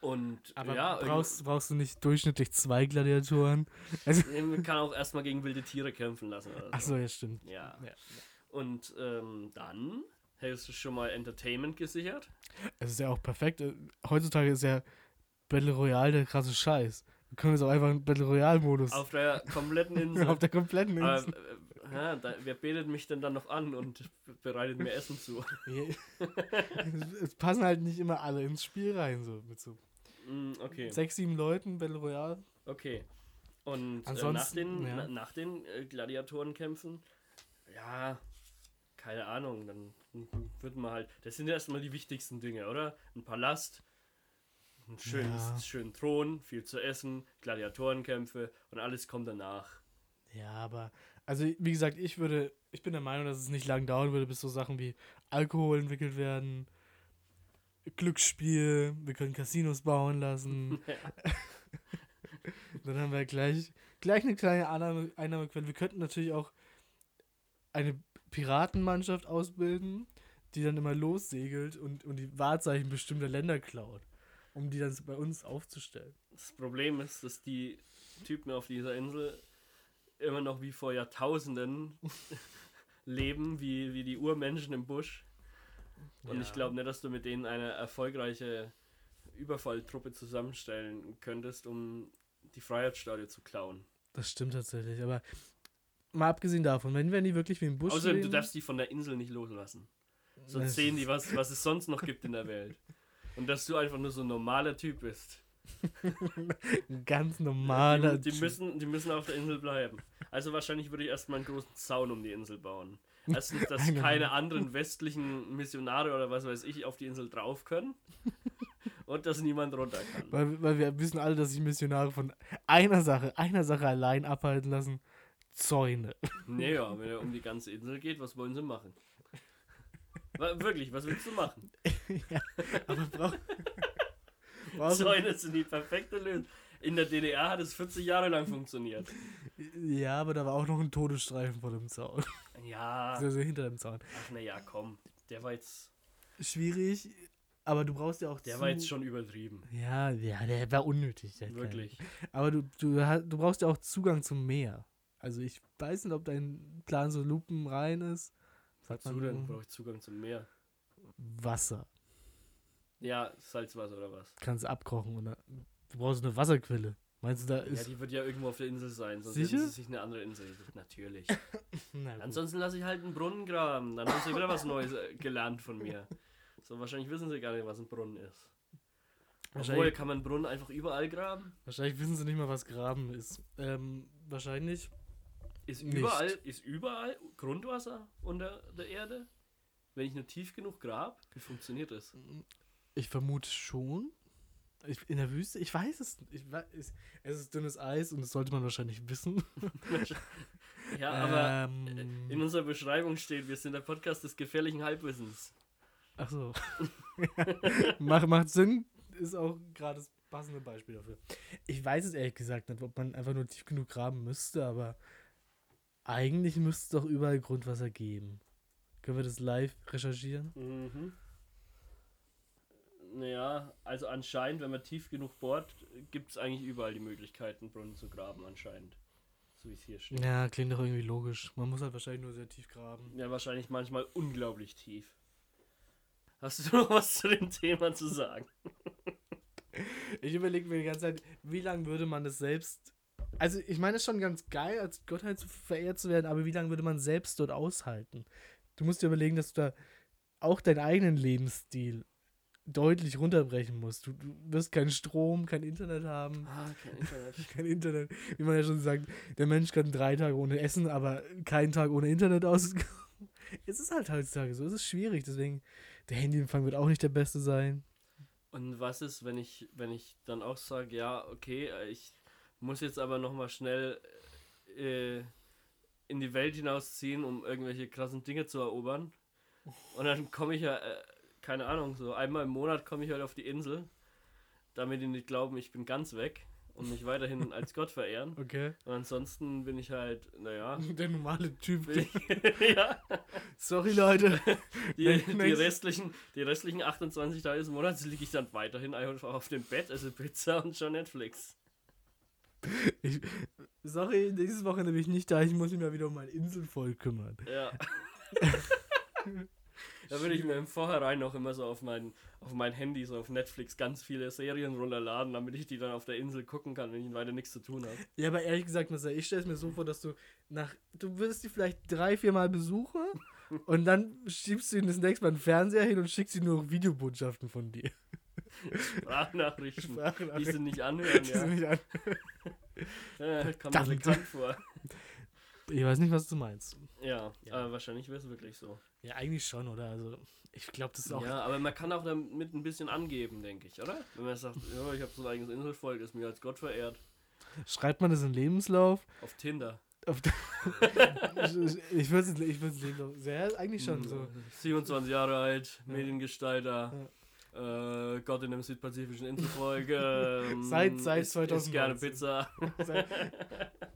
Und Aber ja, brauchst, brauchst du nicht durchschnittlich zwei Gladiatoren? Also man kann auch erstmal gegen wilde Tiere kämpfen lassen. Oder so. Achso, ja, stimmt. Ja. ja. Und ähm, dann Hättest du schon mal Entertainment gesichert? Es ist ja auch perfekt. Äh, heutzutage ist ja Battle Royale der krasse Scheiß. Wir können jetzt auch einfach einen Battle Royale-Modus. Auf der kompletten Insel. Auf der kompletten Insel. Aber, ja, da, wer betet mich denn dann noch an und bereitet mir Essen zu? es passen halt nicht immer alle ins Spiel rein, so mit so mm, okay. sechs, sieben Leuten, Battle Royale. Okay. Und äh, nach den, ja. na, nach den äh, Gladiatorenkämpfen, ja, keine Ahnung, dann wird man halt, das sind ja erstmal die wichtigsten Dinge, oder? Ein Palast, ein schönes, ja. schönen Thron, viel zu essen, Gladiatorenkämpfe und alles kommt danach. Ja, aber, also wie gesagt, ich würde, ich bin der Meinung, dass es nicht lang dauern würde, bis so Sachen wie Alkohol entwickelt werden, Glücksspiel, wir können Casinos bauen lassen. Dann haben wir gleich, gleich eine kleine Einnahme, Einnahmequelle. Wir könnten natürlich auch eine Piratenmannschaft ausbilden, die dann immer lossegelt und, und die Wahrzeichen bestimmter Länder klaut, um die dann bei uns aufzustellen. Das Problem ist, dass die Typen auf dieser Insel immer noch wie vor Jahrtausenden leben, wie, wie die Urmenschen im Busch. Und ja. ich glaube nicht, dass du mit denen eine erfolgreiche Überfalltruppe zusammenstellen könntest, um die Freiheitsstatue zu klauen. Das stimmt tatsächlich, aber mal abgesehen davon, wenn wir nie wirklich wie im Busch Außerdem, du leben, darfst die von der Insel nicht loslassen. Sonst sehen die, was, was es sonst noch gibt in der Welt. Und dass du einfach nur so ein normaler Typ bist. Ein ganz normaler die, die, müssen, die müssen auf der Insel bleiben. Also wahrscheinlich würde ich erstmal einen großen Zaun um die Insel bauen. Erstens, dass Eine- keine anderen westlichen Missionare oder was weiß ich auf die Insel drauf können. Und dass niemand runter kann. Weil, weil wir wissen alle, dass sich Missionare von einer Sache, einer Sache allein abhalten lassen. Zäune. Naja, wenn er um die ganze Insel geht, was wollen sie machen? Wirklich, was willst du machen? ja, aber brauch, brauchst du- Zäune sind die perfekte Lösung. In der DDR hat es 40 Jahre lang funktioniert. Ja, aber da war auch noch ein Todesstreifen vor dem Zaun. Ja, Also hinter dem Zaun. ach naja, komm. Der war jetzt, Schwierig, aber du brauchst ja auch der war jetzt schon übertrieben. Ja, ja, der war unnötig. Der Wirklich. keinen- Aber du, du, du brauchst ja auch Zugang zum Meer. Also ich weiß nicht, ob dein Plan so lupenrein ist. Sagt Wozu man denn? Brauche ich Zugang zum Meer? Wasser. Ja, Salzwasser oder was? Kannst abkochen. Oder du brauchst eine Wasserquelle. Meinst du, da Ja, ist... die wird ja irgendwo auf der Insel sein, sonst Sicher? hätten sie sich eine andere Insel gesucht. Natürlich. Ansonsten lasse ich halt einen Brunnen graben. Dann haben sie wieder was Neues äh, gelernt von mir. So, wahrscheinlich wissen sie gar nicht, was ein Brunnen ist. Obwohl, kann man einen Brunnen einfach überall graben? Wahrscheinlich wissen sie nicht mal, was Graben ist. Ähm, wahrscheinlich. Ist Nicht. überall, ist überall Grundwasser unter der Erde? Wenn ich nur tief genug grab? Wie funktioniert das? Ich vermute schon. Ich, in der Wüste? Ich weiß es nicht. Es ist dünnes Eis und das sollte man wahrscheinlich wissen. Ja, aber Ähm, in unserer Beschreibung steht, wir sind der Podcast des gefährlichen Halbwissens. Ach so. Mach, macht Sinn. Ist auch gerade das passende Beispiel dafür. Ich weiß es ehrlich gesagt nicht, ob man einfach nur tief genug graben müsste, aber eigentlich müsste es doch überall Grundwasser geben. Können wir das live recherchieren? Mhm. Naja, also anscheinend, wenn man tief genug bohrt, gibt es eigentlich überall die Möglichkeit, einen Brunnen zu graben, anscheinend. So wie es hier steht. Ja, klingt doch irgendwie logisch. Man muss halt wahrscheinlich nur sehr tief graben. Ja, wahrscheinlich manchmal unglaublich tief. Hast du noch was zu dem Thema zu sagen? Ich überlege mir die ganze Zeit, wie lange würde man das selbst. Also, ich meine, es ist schon ganz geil, als Gottheit zu verehrt zu werden, aber wie lange würde man selbst dort aushalten? Du musst dir überlegen, dass du da auch deinen eigenen Lebensstil deutlich runterbrechen musst. Du, du wirst keinen Strom, kein Internet haben. Ah, kein Internet. Kein Internet. Wie man ja schon sagt, der Mensch kann drei Tage ohne Essen, aber keinen Tag ohne Internet auskommen. Es ist halt heutzutage so, es ist schwierig, deswegen der Handyempfang wird auch nicht der beste sein. Und was ist, wenn ich, wenn ich dann auch sage, ja, okay, äh, ich muss jetzt aber nochmal schnell äh, in die Welt hinausziehen, um irgendwelche krassen Dinge zu erobern. Und dann komme ich ja, äh, keine Ahnung, so einmal im Monat komme ich halt auf die Insel, damit die nicht glauben, ich bin ganz weg und mich weiterhin als Gott verehren. Okay. Und ansonsten bin ich halt, naja, Der normale Typ. ja, Sorry, Leute. die, die, restlichen, die restlichen 28 Tage des Monats liege ich dann weiterhin einfach auf dem Bett, esse Pizza und schon Netflix. Ich, sorry, nächstes Wochenende bin ich nicht da. Ich muss mich mal wieder um mein Inselvolk kümmern. Ja. Da würde ich mir im Vorhinein noch immer so auf mein, auf mein Handy, so auf Netflix ganz viele Serien runterladen, damit ich die dann auf der Insel gucken kann, wenn ich weiter nichts zu tun habe. Ja, aber ehrlich gesagt, Marcel, ich stelle es mir so vor, dass du nach. Du würdest die vielleicht drei, vier Mal besuchen und dann schiebst du ihnen das nächste Mal einen Fernseher hin und schickst ihnen nur noch Videobotschaften von dir. Sprachnachrichten, die Sprachnachrichten. sie nicht anhören, Die ja. sind nicht an- ja kommt mir bekannt vor. Ich weiß nicht, was du meinst. Ja, Ja. aber wahrscheinlich wäre es wirklich so. Ja, eigentlich schon, oder? Also, ich glaube, das ist auch. Ja, aber man kann auch damit ein bisschen angeben, denke ich, oder? Wenn man sagt, ja, ich habe so ein eigenes Inselvolk, ist mir als Gott verehrt. Schreibt man das in Lebenslauf? Auf Tinder. Auf ich würde es ich würd's Lebenslauf. Ja, eigentlich schon so. 27 Jahre alt, Mediengestalter, äh, Gott in einem südpazifischen Inselvolk. Ähm, Seit- seit isst- isst gerne 2019. Pizza.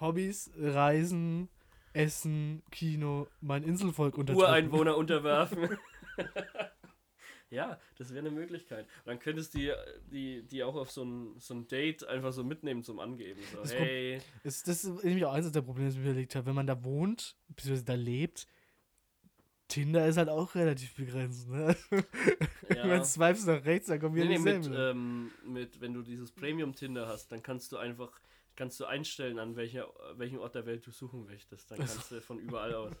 Hobbys, Reisen, Essen, Kino, mein Inselvolk unterdrücken. Ureinwohner unterwerfen. ja, das wäre eine Möglichkeit. Und dann könntest du die, die, die auch auf so ein, so ein Date einfach so mitnehmen zum Angeben. So, Das hey, Ist, das ist nämlich auch eines der Probleme, das ich mir überlegt habe. Wenn man da wohnt, beziehungsweise da lebt, Tinder ist halt auch relativ begrenzt, ne? Ja. Wenn man swipes nach rechts, dann kommen wir Nee, nee, nicht mit, ähm, mit, wenn du dieses Premium-Tinder hast, dann kannst du einfach, kannst du einstellen, an welcher, welchen Ort der Welt du suchen möchtest. Dann kannst du von überall aus.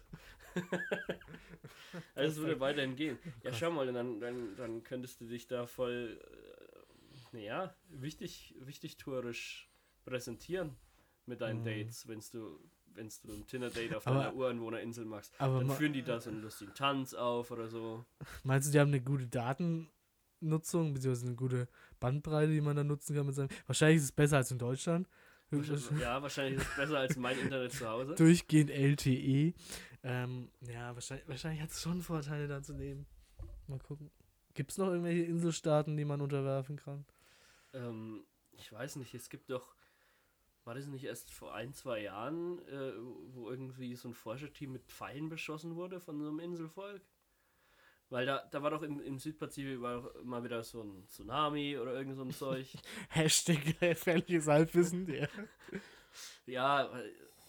also es würde weiterhin gehen. Ja, schau mal, dann, dann, dann könntest du dich da voll, äh, naja, wichtig, wichtig tourisch präsentieren mit deinen Mhm. Dates, wenn du wenn du ein Tinder-Date auf Aber- deiner Ureinwohnerinsel machst. Aber Dann führen die da so einen lustigen Tanz auf oder so. meinst du, die haben eine gute Datennutzung, beziehungsweise eine gute Bandbreite, die man da nutzen kann mit seinem. Wahrscheinlich ist es besser als in Deutschland. Ja, wahrscheinlich ist es besser als mein Internet zu Hause. Durchgehend LTE. Ähm, ja, wahrscheinlich, wahrscheinlich hat es schon Vorteile da zu nehmen. Mal gucken. Gibt es noch irgendwelche Inselstaaten, die man unterwerfen kann? Ähm, ich weiß nicht, es gibt doch, war das nicht erst vor ein, zwei Jahren, äh, wo irgendwie so ein Forscherteam mit Pfeilen beschossen wurde von so einem Inselvolk? Weil da, da war doch im, im Südpazifik war doch mal wieder so ein Tsunami oder irgend so ein Zeug. Hashtag gefährliches Halbwissen. Ja. ja,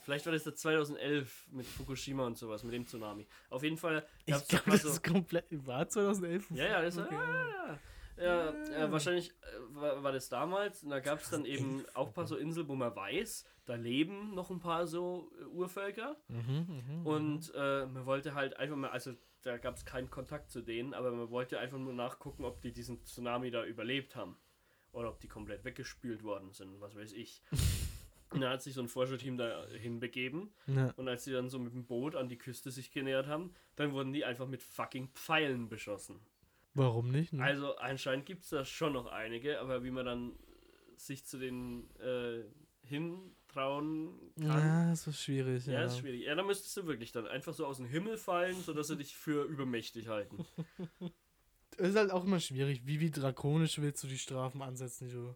vielleicht war das da 2011 mit Fukushima und sowas, mit dem Tsunami. Auf jeden Fall Ich glaube, das so... ist komplett. War 2011? Ja, ja, das war, Okay. ah, ja, ja, wahrscheinlich äh, war, war das damals. Und da gab es dann eben 2011, auch ein paar so Inseln, wo man weiß, da leben noch ein paar so äh, Urvölker. Mhm, mhm, Und äh, man wollte halt einfach mal, also da gab es keinen Kontakt zu denen, aber man wollte einfach nur nachgucken, ob die diesen Tsunami da überlebt haben. Oder ob die komplett weggespült worden sind, was weiß ich. Und dann hat sich so ein Forscherteam da hinbegeben. Ja. Und als sie dann so mit dem Boot an die Küste sich genähert haben, dann wurden die einfach mit fucking Pfeilen beschossen. Warum nicht? Ne? Also anscheinend gibt es da schon noch einige, aber wie man dann sich zu den äh, hintrauen kann, ja, das ist schwierig. ja, Ja, ist schwierig. Ja, da müsstest du wirklich dann einfach so aus dem Himmel fallen, sodass sie dich für übermächtig halten. Es ist halt auch immer schwierig. Wie, wie drakonisch willst du die Strafen ansetzen, die du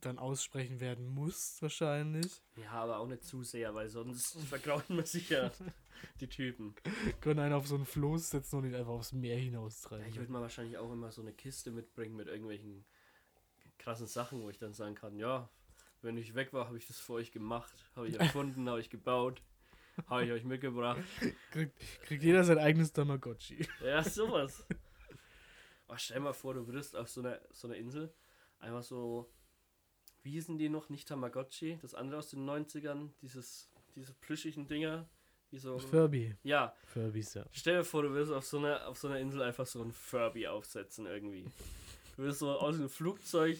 dann aussprechen werden musst, wahrscheinlich. Ja, aber auch nicht zu sehr, weil sonst vergrauen wir sicher die Typen. Können einen auf so einen Floß setzen und ihn einfach aufs Meer Ja, hinaustreiben. ich würde mal wahrscheinlich auch immer so eine Kiste mitbringen mit irgendwelchen krassen Sachen, wo ich dann sagen kann, ja, wenn ich weg war, habe ich das für euch gemacht, habe ich erfunden, habe ich gebaut, habe ich euch mitgebracht. kriegt, kriegt jeder sein eigenes Tamagotchi. Ja, sowas. Oh, stell mal vor, du würdest auf so einer so einer Insel einfach so, wie hießen die noch? Nicht Tamagotchi, das andere aus den 90ern, dieses, diese plüschigen Dinger, die so. Furby. Ja, Furbies, ja. stell dir vor, du würdest auf so einer, auf so einer Insel einfach so ein Furby aufsetzen irgendwie. Du würdest so aus dem Flugzeug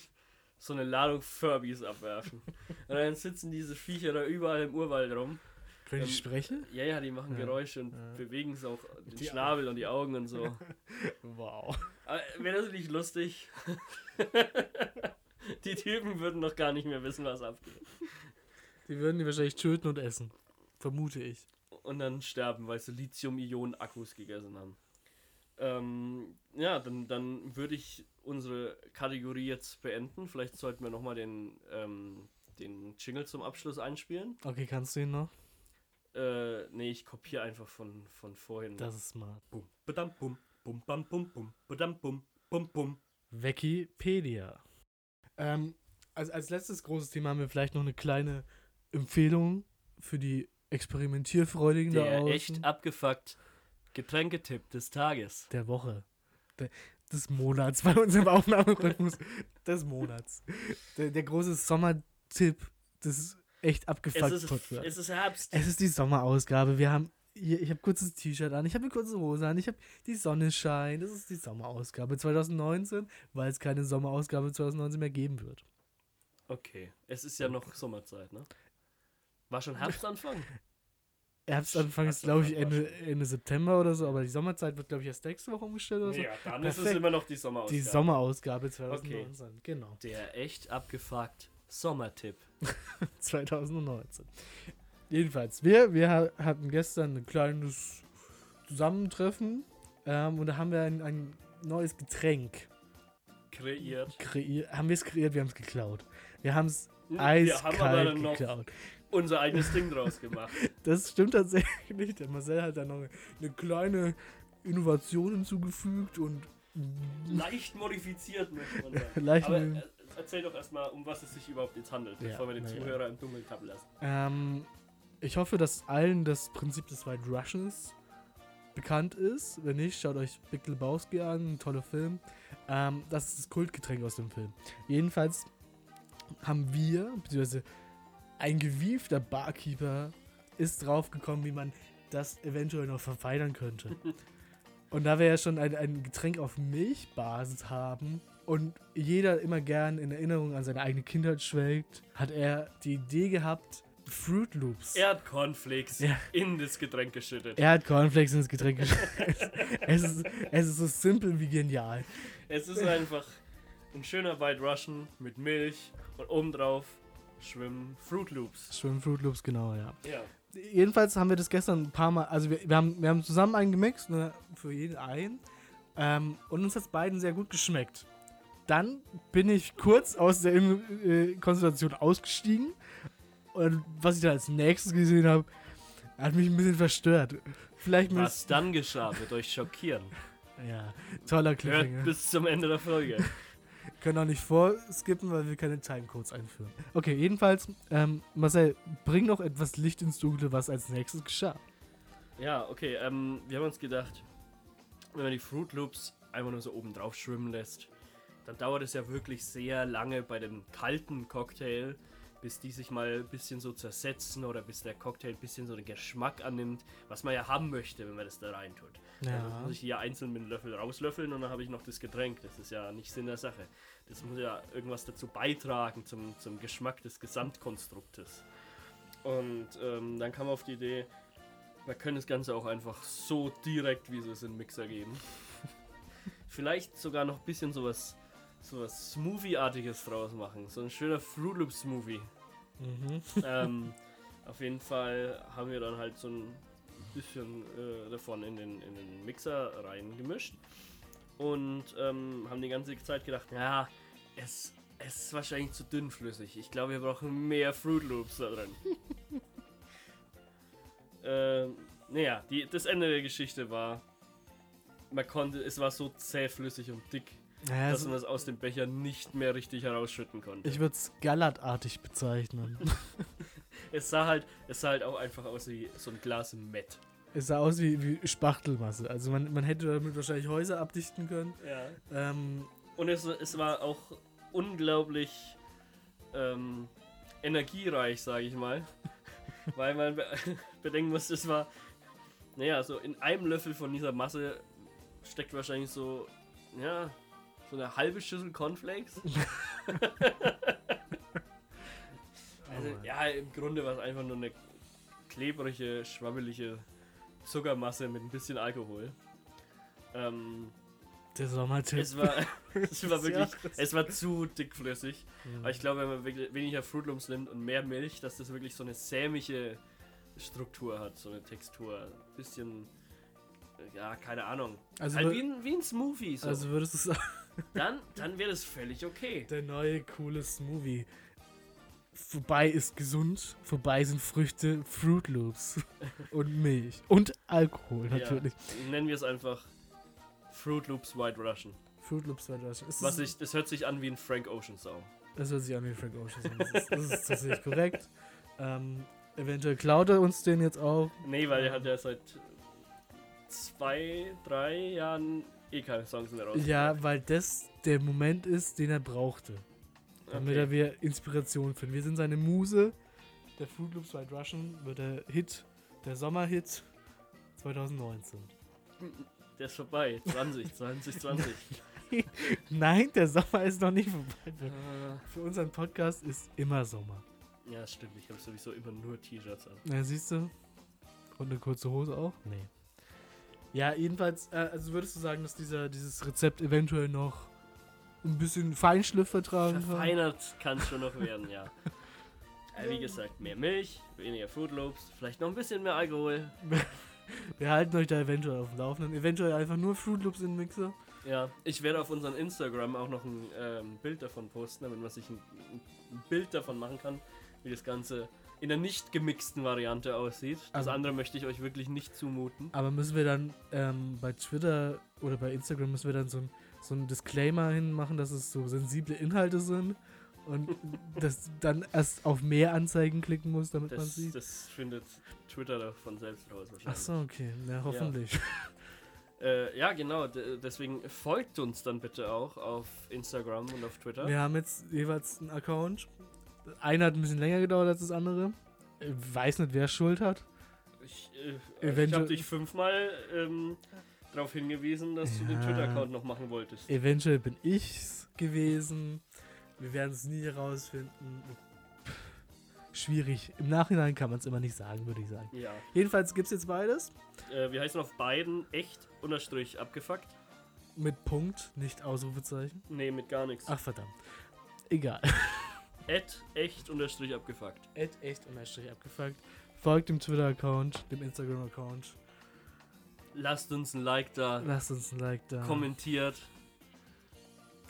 so eine Ladung Furbies abwerfen. Und dann sitzen diese Viecher da überall im Urwald rum. Können die Ähm, sprechen? Ja, ja, die machen Ja. Geräusche und Ja. bewegen so auch den Die Schnabel und die Augen und so. Wow. Wäre das nicht lustig? die Typen würden noch gar nicht mehr wissen, was abgeht. Die würden die wahrscheinlich töten und essen. Vermute ich. Und dann sterben, weil sie Lithium-Ionen-Akkus gegessen haben. Ähm, ja, dann, dann würde ich unsere Kategorie jetzt beenden. Vielleicht sollten wir nochmal den, ähm, den Jingle zum Abschluss einspielen. Okay, kannst du ihn noch? Äh, nee, ich kopiere einfach von, von vorhin. Das ist smart. Bum, badam, bum, bum, bam, bum, bum, badam, bum, bum, bum. Wikipedia. Ähm, als, als letztes großes Thema haben wir vielleicht noch eine kleine Empfehlung für die Experimentierfreudigen da Der außen. echt abgefuckt Getränketipp des Tages. Der Woche. Der, des Monats bei unserem Aufnahmerhythmus. des Monats. Der, der große Sommertipp des echt Es abgefuckt ist, Podcasts. es ist Herbst. Es ist die Sommerausgabe. Wir haben hier, ich habe kurzes T-Shirt an, ich habe eine kurze Hose an, ich habe die Sonne scheint. Das ist die Sommerausgabe 2019, weil es keine Sommerausgabe 2019 mehr geben wird. Okay, es ist ja noch Sommerzeit, ne? War schon Herbstanfang? Herbstanfang ist, glaube ich, Ende, Ende September oder so, aber die Sommerzeit wird, glaube ich, erst nächste Woche umgestellt oder so. ja, dann ist es Perfekt. immer noch die Sommerausgabe. die Sommerausgabe 2019, genau. Der echt abgefuckt Sommertipp. 2019. Jedenfalls, wir, wir ha- hatten gestern ein kleines Zusammentreffen ähm, und da haben wir ein, ein neues Getränk Kreiert. kreiert. Haben wir es kreiert, wir haben es geklaut. Wir haben es Wir haben aber eiskalt geklaut. Unser eigenes Ding draus gemacht. Das stimmt tatsächlich nicht. Der Marcel hat da noch eine, eine kleine Innovation hinzugefügt und Leicht modifiziert, möchte man sagen. Leicht Aber äh, erzähl doch erstmal, um was es sich überhaupt jetzt handelt, Ja, bevor wir den ja. Zuhörer im Dunkeln tappen lassen. Ähm, ich hoffe, dass allen das Prinzip des White Russians bekannt ist. Wenn nicht, schaut euch Big Lebowski an, ein toller Film. Ähm, das ist das Kultgetränk aus dem Film. Jedenfalls haben wir, beziehungsweise ein gewiefter Barkeeper ist draufgekommen, wie man das eventuell noch verfeinern könnte. Und da wir ja schon ein, ein Getränk auf Milchbasis haben und jeder immer gern in Erinnerung an seine eigene Kindheit schwelgt, hat er die Idee gehabt, Fruit Loops. Er hat Cornflakes Ja. in das Getränk geschüttet. Er hat Cornflakes ins Getränk geschüttet. es, ist, es ist so simpel wie genial. Es ist einfach ein schöner White Russian mit Milch und obendrauf schwimmen Fruit Loops. Schwimmen Fruit Loops, genau, ja. Ja. Jedenfalls haben wir das gestern ein paar Mal, also wir, wir, haben, wir haben zusammen einen gemixt, ne, für jeden einen. Ähm, und uns hat es beiden sehr gut geschmeckt. Dann bin ich kurz aus der äh, Konstellation ausgestiegen. Und was ich dann als nächstes gesehen habe, hat mich ein bisschen verstört. Vielleicht Was dann geschah, wird euch schockieren. Ja, toller Hört Cliffhanger. bis zum Ende der Folge. Können auch nicht vorskippen, weil wir keine Timecodes einführen. Okay, jedenfalls, ähm, Marcel, bring noch etwas Licht ins Dunkle, was als nächstes geschah. Ja, okay, ähm, wir haben uns gedacht, wenn man die Fruit Loops einfach nur so oben drauf schwimmen lässt, dann dauert es ja wirklich sehr lange bei dem kalten Cocktail, bis die sich mal ein bisschen so zersetzen oder bis der Cocktail ein bisschen so den Geschmack annimmt, was man ja haben möchte, wenn man das da rein tut. Also muss ich ja einzeln mit dem Löffel rauslöffeln und dann habe ich noch das Getränk. Das ist ja nicht Sinn der Sache. Das muss ja irgendwas dazu beitragen zum, zum Geschmack des Gesamtkonstruktes. Und ähm, dann kam auf die Idee, wir können das Ganze auch einfach so direkt, wie es in den Mixer geben. Vielleicht sogar noch ein bisschen sowas, sowas Smoothie-artiges draus machen. So ein schöner Fruit Loop Smoothie. Mhm. ähm, auf jeden Fall haben wir dann halt so ein bisschen äh, davon in den, in den Mixer reingemischt und ähm, haben die ganze Zeit gedacht, ja, es, es ist wahrscheinlich zu dünnflüssig. Ich glaube, wir brauchen mehr Fruit Loops da drin. ähm, naja, die, das Ende der Geschichte war, man konnte, es war so zähflüssig und dick, Naja, dass man es aus dem Becher nicht mehr richtig herausschütten konnte. ich würde es gallertartig bezeichnen. Es sah halt, es sah halt auch einfach aus wie so ein Glas Met. es sah aus wie, wie Spachtelmasse. Also man, man hätte damit wahrscheinlich Häuser abdichten können. Ja. Ähm, Und es, es war auch unglaublich ähm, energiereich, sage ich mal. Weil man be bedenken muss, es war, naja, so in einem Löffel von dieser Masse steckt wahrscheinlich so, ja, so eine halbe Schüssel Cornflakes. also, Oh ja, im Grunde war es einfach nur eine klebrige, schwammelige Zuckermasse mit ein bisschen Alkohol. Ähm, der Sommertipp. es war, es war wirklich, es war zu dickflüssig. Mhm. Aber ich glaube, wenn man weniger Fruit Loops nimmt und mehr Milch, dass das wirklich so eine sämige Struktur hat, so eine Textur. Ein bisschen, ja, keine Ahnung. also, halt wie ein, wie ein Smoothie. So. also würdest du sagen, dann dann wäre das völlig okay. der neue coole Smoothie. Vorbei ist gesund, vorbei sind Früchte, Fruit Loops und Milch. Und Alkohol natürlich. Ja, nennen wir es einfach Fruit Loops White Russian. Fruit Loops war das. Ist Was das, ich, das hört sich an wie ein Frank Ocean Song. das hört sich an wie Frank Ocean. Das ist, das ist tatsächlich korrekt. Ähm, eventuell klaut er uns den jetzt auch. Nee, weil er hat ja seit zwei, drei Jahren eh keine Songs mehr raus. Ja, weil das der Moment ist, den er brauchte. Damit er wieder Inspiration findet. Wir sind seine Muse. Der Fruit Loops White Russian wird der Hit, der Sommerhit 2019. Der ist vorbei. 20, 2020. Nein, der Sommer ist noch nicht vorbei. Für, Äh, für unseren Podcast ist immer Sommer. ja, stimmt. Ich habe sowieso immer nur T-Shirts an. Na, siehst du? Und eine kurze Hose auch? Nee. Ja, jedenfalls, äh, also würdest du sagen, dass dieser, dieses Rezept eventuell noch ein bisschen Feinschliff vertragen kann? Verfeinert kann es schon noch werden, ja. Äh, wie gesagt, mehr Milch, weniger Fruit Loops, vielleicht noch ein bisschen mehr Alkohol. Wir halten euch da eventuell auf dem Laufenden. Eventuell einfach nur Fruit Loops in den Mixer. Ja, ich werde auf unserem Instagram auch noch ein ähm, Bild davon posten, damit man sich ein, ein Bild davon machen kann, wie das Ganze in der nicht gemixten Variante aussieht. Das Also- andere möchte ich euch wirklich nicht zumuten. Aber müssen wir dann ähm, bei Twitter oder bei Instagram müssen wir dann so ein, so ein Disclaimer hinmachen, dass es so sensible Inhalte sind? und das dann erst auf mehr Anzeigen klicken muss, damit man Das, sieht. das findet Twitter doch von selbst raus wahrscheinlich. Ach so, okay. Na, hoffentlich. Äh, ja, genau. d- Deswegen folgt uns dann bitte auch auf Instagram und auf Twitter. Wir haben jetzt jeweils einen Account. Einer hat ein bisschen länger gedauert als das andere. Ich weiß nicht, wer Schuld hat. Ich, äh, ich habe dich fünfmal ähm, darauf hingewiesen, dass du den Ja. Twitter-Account noch machen wolltest. Eventuell bin ich's gewesen. Wir werden es nie herausfinden. Schwierig. Im Nachhinein kann man es immer nicht sagen, würde ich sagen. Ja. Jedenfalls gibt es jetzt beides. Äh, wir heißen auf beiden echt unterstrich abgefuckt. Mit Punkt, nicht Ausrufezeichen. Nee, mit gar nichts. Ach verdammt. Egal. At echt unterstrich abgefuckt. Ed echt unterstrich abgefuckt. Folgt dem Twitter-Account, dem Instagram-Account. Lasst uns ein Like da. Lasst uns ein Like da. Kommentiert.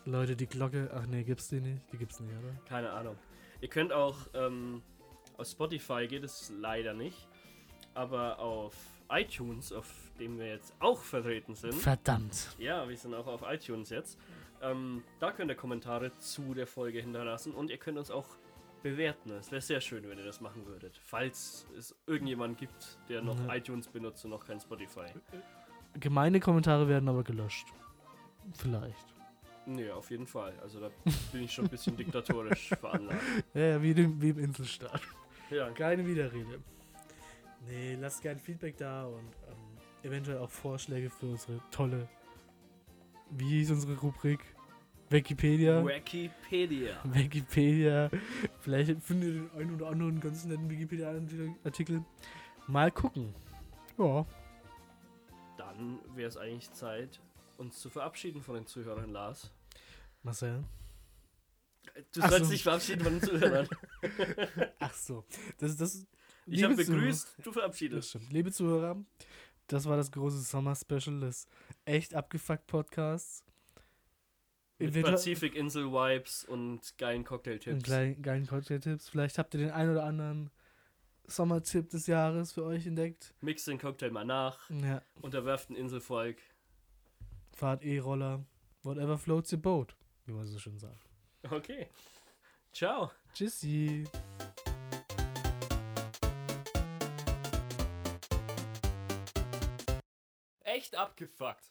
Leute, die Glocke. Ach nee, gibt's die nicht? Die gibt's nicht, oder? Keine Ahnung. Ihr könnt auch ähm, auf Spotify geht es leider nicht, aber auf iTunes, auf dem wir jetzt auch vertreten sind. Verdammt. Ja, wir sind auch auf iTunes jetzt. Ähm, da könnt ihr Kommentare zu der Folge hinterlassen und ihr könnt uns auch bewerten. Es wäre sehr schön, wenn ihr das machen würdet. Falls es irgendjemand gibt, der noch Ja. iTunes benutzt und noch kein Spotify. Gemeine Kommentare werden aber gelöscht. Vielleicht. Nee, auf jeden Fall. Also da bin ich schon ein bisschen diktatorisch veranlagt. Ja, ja, wie, dem, wie im Inselstaat. Ja, Keine Widerrede. Nee, lasst gerne Feedback da und ähm, eventuell auch Vorschläge für unsere tolle. Wie hieß unsere Rubrik? Wikipedia. Wikipedia. Wikipedia. Vielleicht findet ihr den einen oder anderen ganz netten Wikipedia-Artikel. Mal gucken. Ja. Dann wäre es eigentlich Zeit, uns zu verabschieden von den Zuhörern, Lars. Marcel. Du Ach sollst so. dich verabschieden von den Zuhörern. Ach so. Das, das, Ich habe begrüßt, du verabschiedest. Liebe Zuhörer, das war das große Sommer-Special des echt abgefuckt Podcasts. Mit Pazifik-Insel-Vibes und geilen Und Cocktailtipps. geilen, geilen Cocktail-Tipps. Vielleicht habt ihr den ein oder anderen Sommertipp des Jahres für euch entdeckt. Mixt den Cocktail mal nach, Ja, unterwerft ein Inselvolk. Fahrt E-Roller, whatever floats your boat, wie man so schön sagt. Okay. Ciao. Tschüssi. Echt abgefuckt.